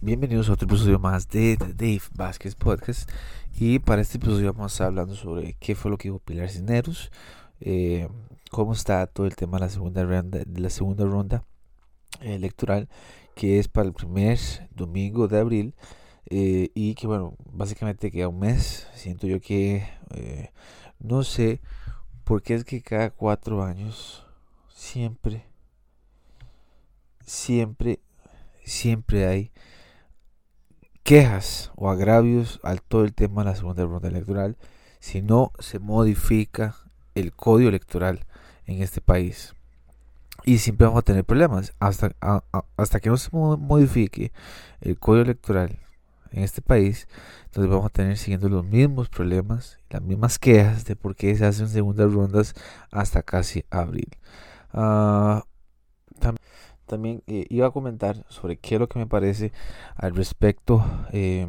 Bienvenidos a otro episodio más de The Dave Vázquez Podcast. Y para este episodio vamos a estar hablando sobre qué fue lo que dijo Pilar Cisneros, eh, cómo está todo el tema de la segunda ronda, de la segunda ronda electoral, que es para el primer domingo de abril. Eh, y que bueno, básicamente queda un mes. Siento yo que eh, no sé por qué es que cada cuatro años siempre, siempre, siempre hay quejas o agravios al todo el tema de la segunda ronda electoral si no se modifica el código electoral en este país. Y siempre vamos a tener problemas. Hasta, hasta que no se modifique el código electoral en este país, entonces vamos a tener siguiendo los mismos problemas, las mismas quejas de por qué se hacen segundas rondas hasta casi abril. Uh, también eh, iba a comentar sobre qué es lo que me parece al respecto. Eh,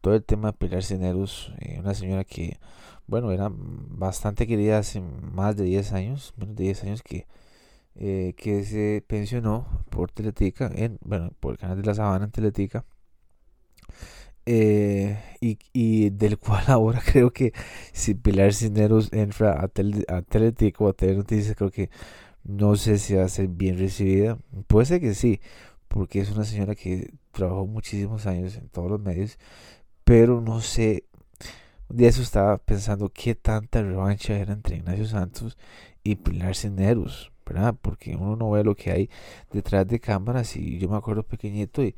todo el tema de Pilar Cineros, eh, una señora que, bueno, era bastante querida hace más de 10 años, menos de 10 años que, eh, que se pensionó por Teletica, en, bueno, por el canal de la Sabana en Teletica. Y, del cual ahora creo que si Pilar Cineros entra a, tele, Teletica o a Telenoticias, creo que no sé si va a ser bien recibida. Puede ser que sí, porque es una señora que trabajó muchísimos años en todos los medios, pero no sé. Un día eso estaba pensando qué tanta revancha era entre Ignacio Santos y Pilar Cineros, ¿verdad? Porque uno no ve lo que hay detrás de cámaras y yo me acuerdo pequeñito y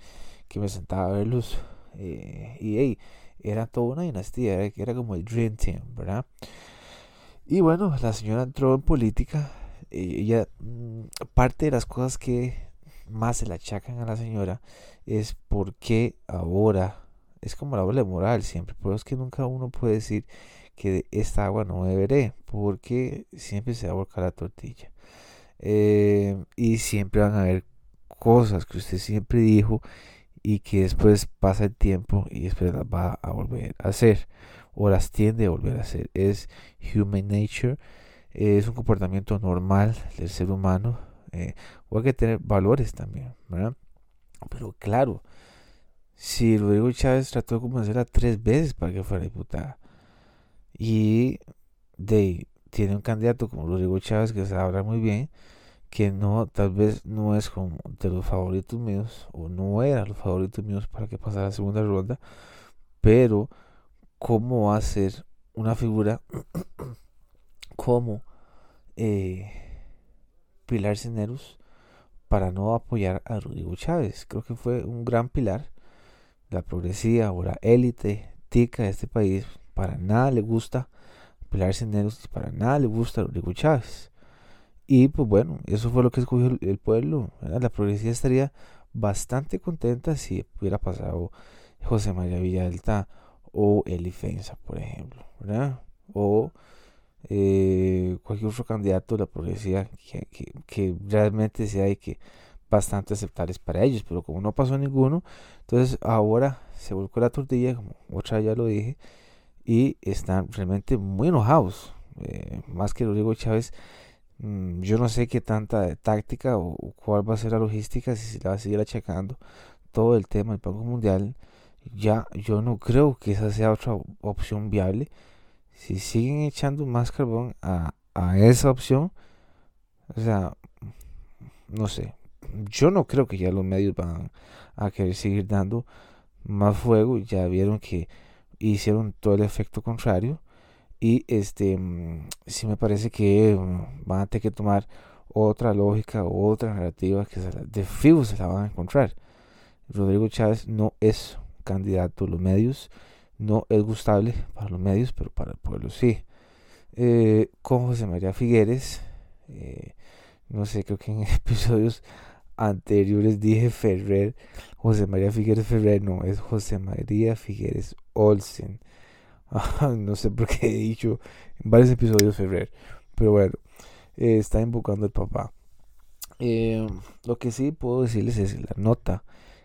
que me sentaba a verlos eh, y hey, era toda una dinastía, era, era como el Dream Team, ¿verdad? Y bueno, la señora entró en política ella, mm, parte de las cosas que más se le achacan a la señora es porque ahora es como la doble moral siempre, pero es que nunca uno puede decir que de esta agua no beberé, porque siempre se va a volcar la tortilla. Eh, y siempre van a haber cosas que usted siempre dijo y que después pasa el tiempo y después las va a volver a hacer o las tiende a volver a hacer. Es human nature es un comportamiento normal del ser humano. Eh, o hay que tener valores también, ¿verdad? Pero claro, si Rodrigo Chávez trató de convencerla tres veces para que fuera diputada y de, tiene un candidato como Rodrigo Chávez que se habla muy bien, que no, tal vez no es como de los favoritos míos, o no era los favoritos míos para que pasara la segunda ronda, pero cómo va a ser una figura como eh, Pilar Cineros para no apoyar a Rodrigo Chávez. Creo que fue un gran pilar. La progresía o la élite tica de este país para nada le gusta Pilar Cineros y para nada le gusta Rodrigo Chávez. Y pues bueno, eso fue lo que escogió el pueblo. La progresía estaría bastante contenta si hubiera pasado José María Villalta o Elifensa, por ejemplo. O eh, cualquier otro candidato de la progresía que, realmente sea y que bastante aceptables para ellos, pero como no pasó ninguno, entonces ahora se volcó la tortilla, como otra ya lo dije, y están realmente muy enojados, eh, más que Rodrigo Chávez. Mm, yo no sé qué tanta táctica o, cuál va a ser la logística, si se le va a seguir achacando todo el tema del Banco Mundial. Ya yo no creo que esa sea otra opción viable si siguen echando más carbón a, esa opción, o sea, no sé, yo no creo que ya los medios van a querer seguir dando más fuego, ya vieron que hicieron todo el efecto contrario y este mm, sí me parece que mm, van a tener que tomar otra lógica otra narrativa que de fijo se la van a encontrar. Rodrigo Chávez no es candidato, los medios no es gustable para los medios, pero para el pueblo sí. Eh, con José María Figueres, eh, no sé, creo que en episodios anteriores dije Ferrer, José María Figueres Ferrer, no, es José María Figueres Olsen. no sé por qué he dicho en varios episodios Ferrer, pero bueno, eh, está invocando el papá. lo que sí puedo decirles es la nota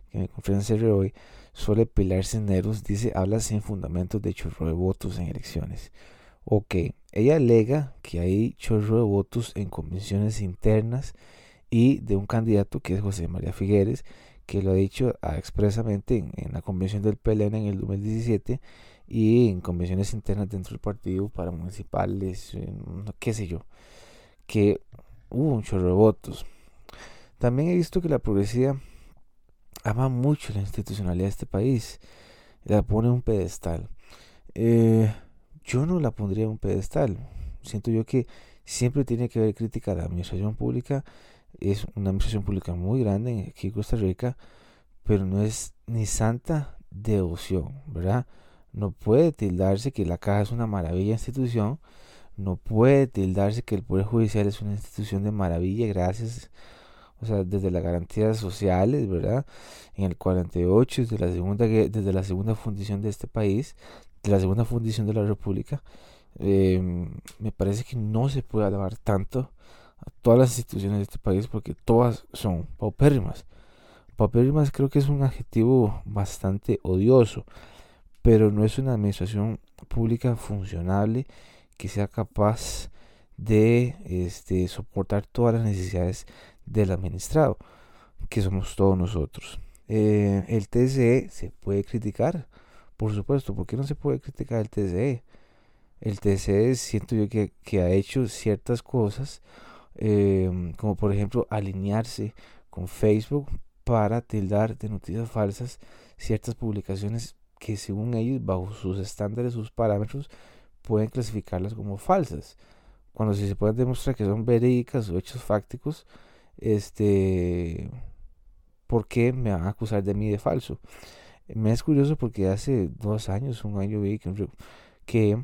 que me en hoy suele Pilar Cisneros dice habla sin fundamentos de chorro de votos en elecciones. Ok, ella alega que hay chorro de votos en convenciones internas y de un candidato que es José María Figueres, que lo ha dicho ah, expresamente en, la convención del PLN en el 2017 y en convenciones internas dentro del partido para municipales, qué sé yo, que hubo un chorro de votos. También he visto que la progresía ama mucho la institucionalidad de este país, la pone en un pedestal. Eh, yo no la pondría en un pedestal. Siento yo que siempre tiene que haber crítica a la administración pública. Es una administración pública muy grande aquí en Costa Rica, pero no es ni santa devoción, ¿verdad? No puede tildarse que la caja es una maravilla institución, no puede tildarse que el Poder Judicial es una institución de maravilla, gracias, o sea, desde las garantías sociales, ¿verdad? En el 48, desde la segunda, desde la segunda fundición de este país, de la segunda fundición de la República, eh, me parece que no se puede alabar tanto a todas las instituciones de este país porque todas son paupérrimas. Paupérrimas creo que es un adjetivo bastante odioso, pero no es una administración pública funcionable que sea capaz de este, soportar todas las necesidades del administrado, que somos todos nosotros. Eh, el TCE se puede criticar, por supuesto, ¿por qué no se puede criticar el TCE? el TCE siento yo que, ha hecho ciertas cosas, em, como por ejemplo alinearse con Facebook para tildar de noticias falsas ciertas publicaciones que según ellos, bajo sus estándares, sus parámetros, pueden clasificarlas como falsas. Cuando si se puede demostrar que son verídicas o hechos fácticos, este, ¿por qué me van a acusar de mí de falso? Me es curioso porque hace dos años, un año vi que, que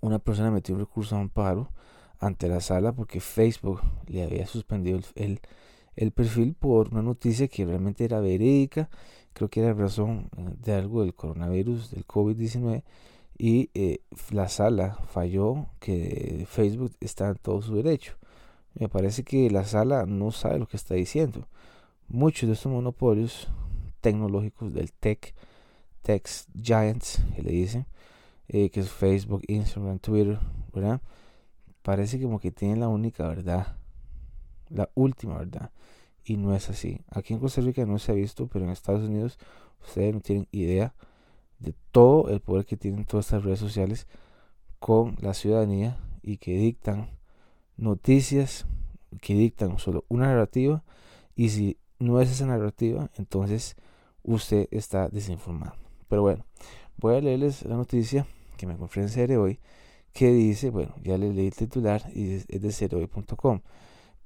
una persona metió un recurso a amparo ante la sala porque Facebook le había suspendido el, el, perfil por una noticia que realmente era verídica, creo que era razón eh, de algo del coronavirus, del COVID-19, y eh, la sala falló que Facebook está en todo su derecho. Me parece que la sala no sabe lo que está diciendo. Muchos de estos monopolios tecnológicos del tech, tech giants, que le dicen, eh, que es Facebook, Instagram, Twitter, ¿verdad? Parece como que tienen la única verdad, la última verdad. Y no es así. Aquí en Costa Rica no se ha visto, pero en Estados Unidos ustedes no tienen idea de todo el poder que tienen todas estas redes sociales con la ciudadanía y que dictan noticias, que dictan solo una narrativa y si no es esa narrativa, entonces usted está desinformado. Pero bueno, voy a leerles la noticia que me encontré en hoy, que dice, bueno, ya le leí el titular y es, de seriohoy.com.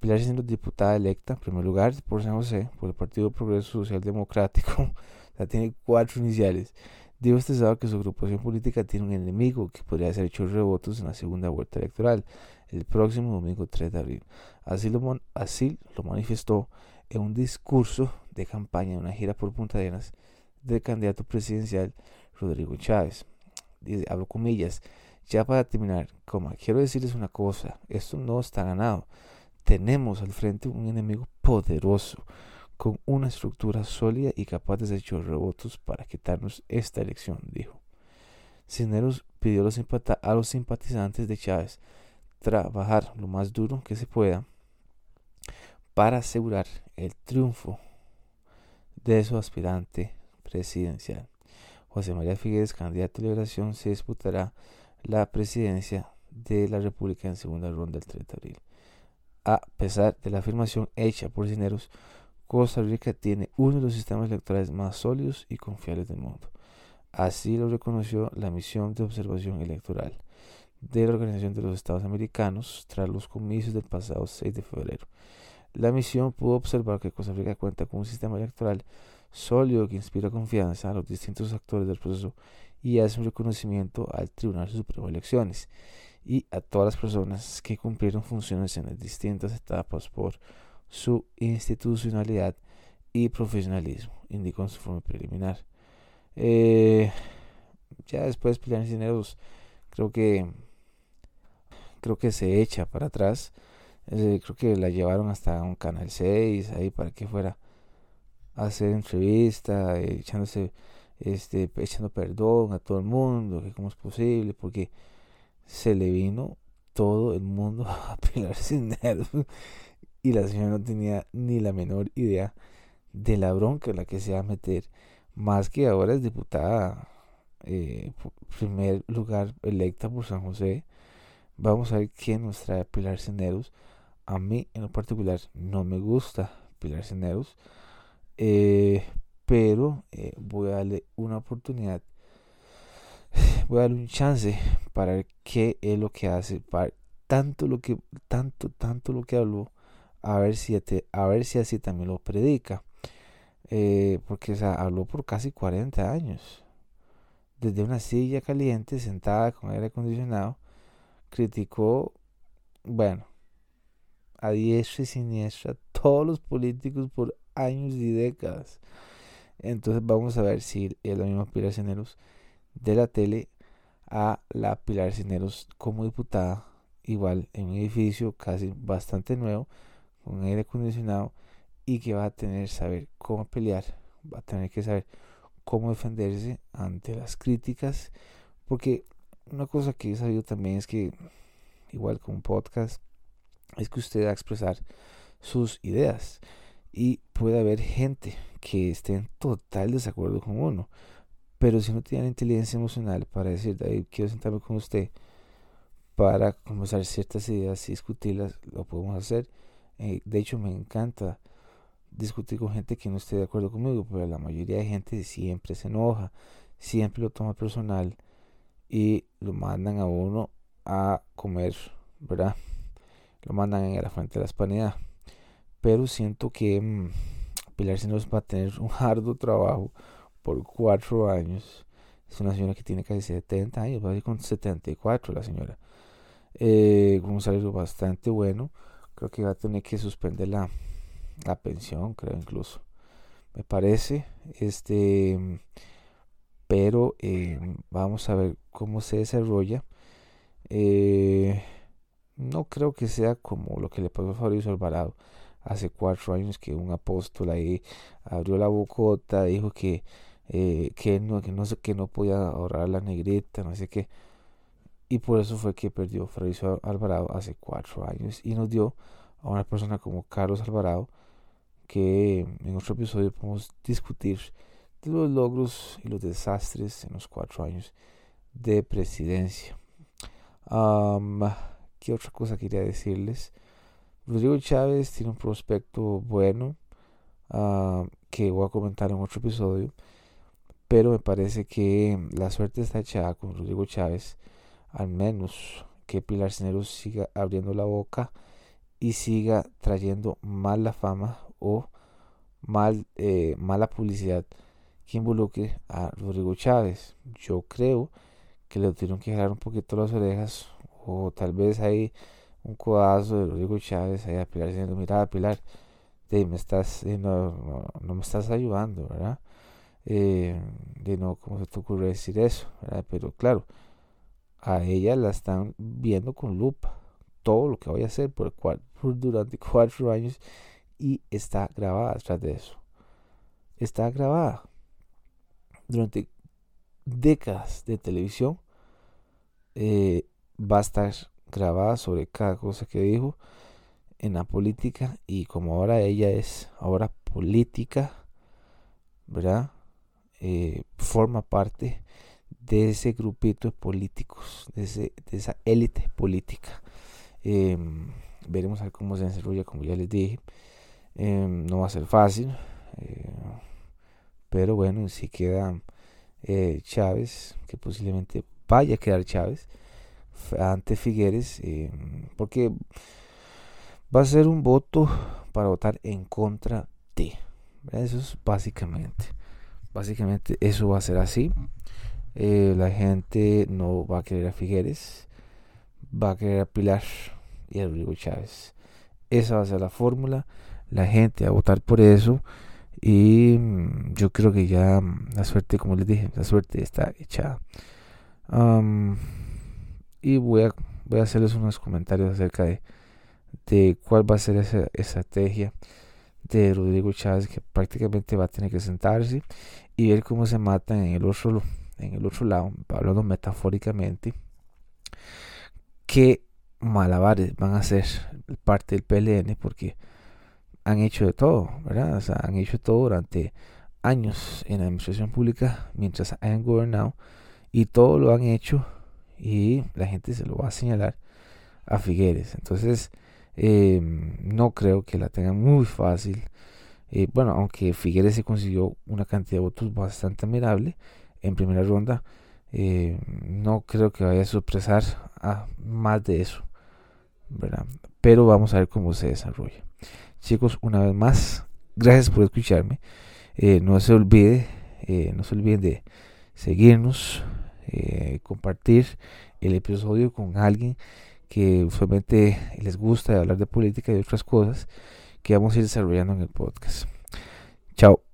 Pilar siendo diputada electa, en primer lugar, por San José, por el Partido Progreso Social Democrático, ya tiene cuatro iniciales. Dijo este sábado que su agrupación política tiene un enemigo que podría ser hecho rebotos en la segunda vuelta electoral, el próximo domingo 3 de abril. Así lo, manifestó en un discurso de campaña en una gira por Punta Arenas del candidato presidencial Rodrigo Chávez abro comillas, ya para terminar, como quiero decirles una cosa, esto no está ganado. Tenemos al frente un enemigo poderoso, con una estructura sólida y capaz de hacer rebotos para quitarnos esta elección, dijo. Cisneros pidió a los simpatizantes de Chávez trabajar lo más duro que se pueda para asegurar el triunfo de su aspirante presidencial. José María Figueres, candidato de liberación, se disputará la presidencia de la República en segunda ronda el 30 de abril. A pesar de la afirmación hecha por Cineros, Costa Rica tiene uno de los sistemas electorales más sólidos y confiables del mundo. Así lo reconoció la misión de observación electoral de la Organización de los Estados Americanos tras los comicios del pasado 6 de febrero. La misión pudo observar que Costa Rica cuenta con un sistema electoral sólido que inspira confianza a los distintos actores del proceso y hace un reconocimiento al Tribunal Supremo de Elecciones y a todas las personas que cumplieron funciones en las distintas etapas por su institucionalidad y profesionalismo, indicó en su forma preliminar. Eh, ya después Pilar Cineros creo que creo que se echa para atrás. Eh, creo que la llevaron hasta un canal 6 ahí para que fuera hacer entrevista, eh, echándose, este, echando perdón a todo el mundo, que cómo es posible, porque se le vino todo el mundo a Pilar Cisneros y la señora no tenía ni la menor idea de la bronca en la que se va a meter, más que ahora es diputada, eh, primer lugar electa por San José. Vamos a ver quién nos trae Pilar Ceneros. A mí en lo particular no me gusta Pilar Ceneros, eh, pero eh, voy a darle una oportunidad, voy a darle un chance para ver qué es lo que hace, para tanto lo que, tanto, tanto lo que habló, a ver si, a ver si así también lo predica. Eh, porque o habló por casi 40 años. Desde una silla caliente, sentada con aire acondicionado, criticó, bueno, a diestra y siniestra todos los políticos por años y décadas. Entonces vamos a ver si es la misma Pilar Cineros de la tele a la Pilar Cineros como diputada, igual en un edificio casi bastante nuevo, con aire acondicionado y que va a tener que saber cómo pelear, va a tener que saber cómo defenderse ante las críticas, porque una cosa que he sabido también es que, igual con un podcast, es que usted va a expresar sus ideas y puede haber gente que esté en total desacuerdo con uno, pero si no tiene la inteligencia emocional para decir, David, quiero sentarme con usted para conversar ciertas ideas y discutirlas, lo podemos hacer. Eh, de hecho, me encanta discutir con gente que no esté de acuerdo conmigo, pero la mayoría de gente siempre se enoja, siempre lo toma personal y lo mandan a uno a comer, ¿verdad? Lo mandan en la fuente de la hispanidad. Pero siento que mmm, Pilar nos va a tener un arduo trabajo por cuatro años. Es una señora que tiene casi 70 años, va a ir con 74 la señora. Eh, con un salario bastante bueno. Creo que va a tener que suspender la, la pensión, creo incluso. Me parece. Este. Pero eh, vamos a ver cómo se desarrolla. Eh, no creo que sea como lo que le pasó a Fabrizio Alvarado hace cuatro años que un apóstol ahí abrió la bocota, dijo que, eh, que, no, que, no, que no podía ahorrar la negrita, no sé qué. Y por eso fue que perdió Fabrizio Alvarado hace cuatro años y nos dio a una persona como Carlos Alvarado que en otro episodio podemos discutir de los logros y los desastres en los cuatro años de presidencia. ¿Qué otra cosa quería decirles? Rodrigo Chávez tiene un prospecto bueno que voy a comentar en otro episodio, pero me parece que la suerte está echada con Rodrigo Chávez, al menos que Pilar Cineros siga abriendo la boca y siga trayendo mala fama o mal, eh, mala publicidad que involucre a Rodrigo Chávez. Yo creo que le tuvieron que jalar un poquito las orejas o tal vez hay un codazo de Rodrigo Chávez ahí a Pilar diciendo, mira Pilar, de, me estás, no, no, me estás ayudando, ¿verdad? Eh, de no, ¿cómo se te ocurre decir eso? Pero claro, a ella la están viendo con lupa todo lo que voy a hacer por, por durante cuatro años y está grabada detrás de eso. Está grabada. Durante décadas de televisión eh, va a estar grabada sobre cada cosa que dijo en la política y como ahora ella es ahora política, ¿verdad? Eh, forma parte de ese grupito de políticos, de, ese, de esa élite política. Em, veremos a ver cómo se desarrolla, como ya les dije. Em, no va a ser fácil. Eh, pero bueno, si queda eh, Chávez, que posiblemente vaya a quedar Chávez ante Figueres, em, porque va a ser un voto para votar en contra de. Eso es básicamente. Básicamente eso va a ser así. Eh, la gente no va a querer a Figueres, va a querer a Pilar y a Rodrigo Chávez. Esa va a ser la fórmula. La gente va a votar por eso. Y mm, yo creo que ya mm, la suerte, como les dije, la suerte está echada. y voy a, voy a hacerles unos comentarios acerca de, de cuál va a ser esa estrategia de Rodrigo Chávez que prácticamente va a tener que sentarse y ver cómo se matan en el otro en el otro lado hablando metafóricamente que malabares van a ser parte del PLN porque han hecho de todo, ¿verdad? O sea, han hecho todo durante años en la administración pública mientras han gobernado y todo lo han hecho y la gente se lo va a señalar a Figueres. Entonces, eh, no creo que la tengan muy fácil. Eh, bueno, aunque Figueres se consiguió una cantidad de votos bastante admirable en primera ronda, eh, no creo que vaya a sorpresar a más de eso. Pero vamos a ver cómo se desarrolla. Chicos, una vez más, gracias por escucharme. no se olvide, no se olviden de seguirnos, compartir el episodio con alguien que usualmente les gusta hablar de política y otras cosas que vamos a ir desarrollando en el podcast. Chao.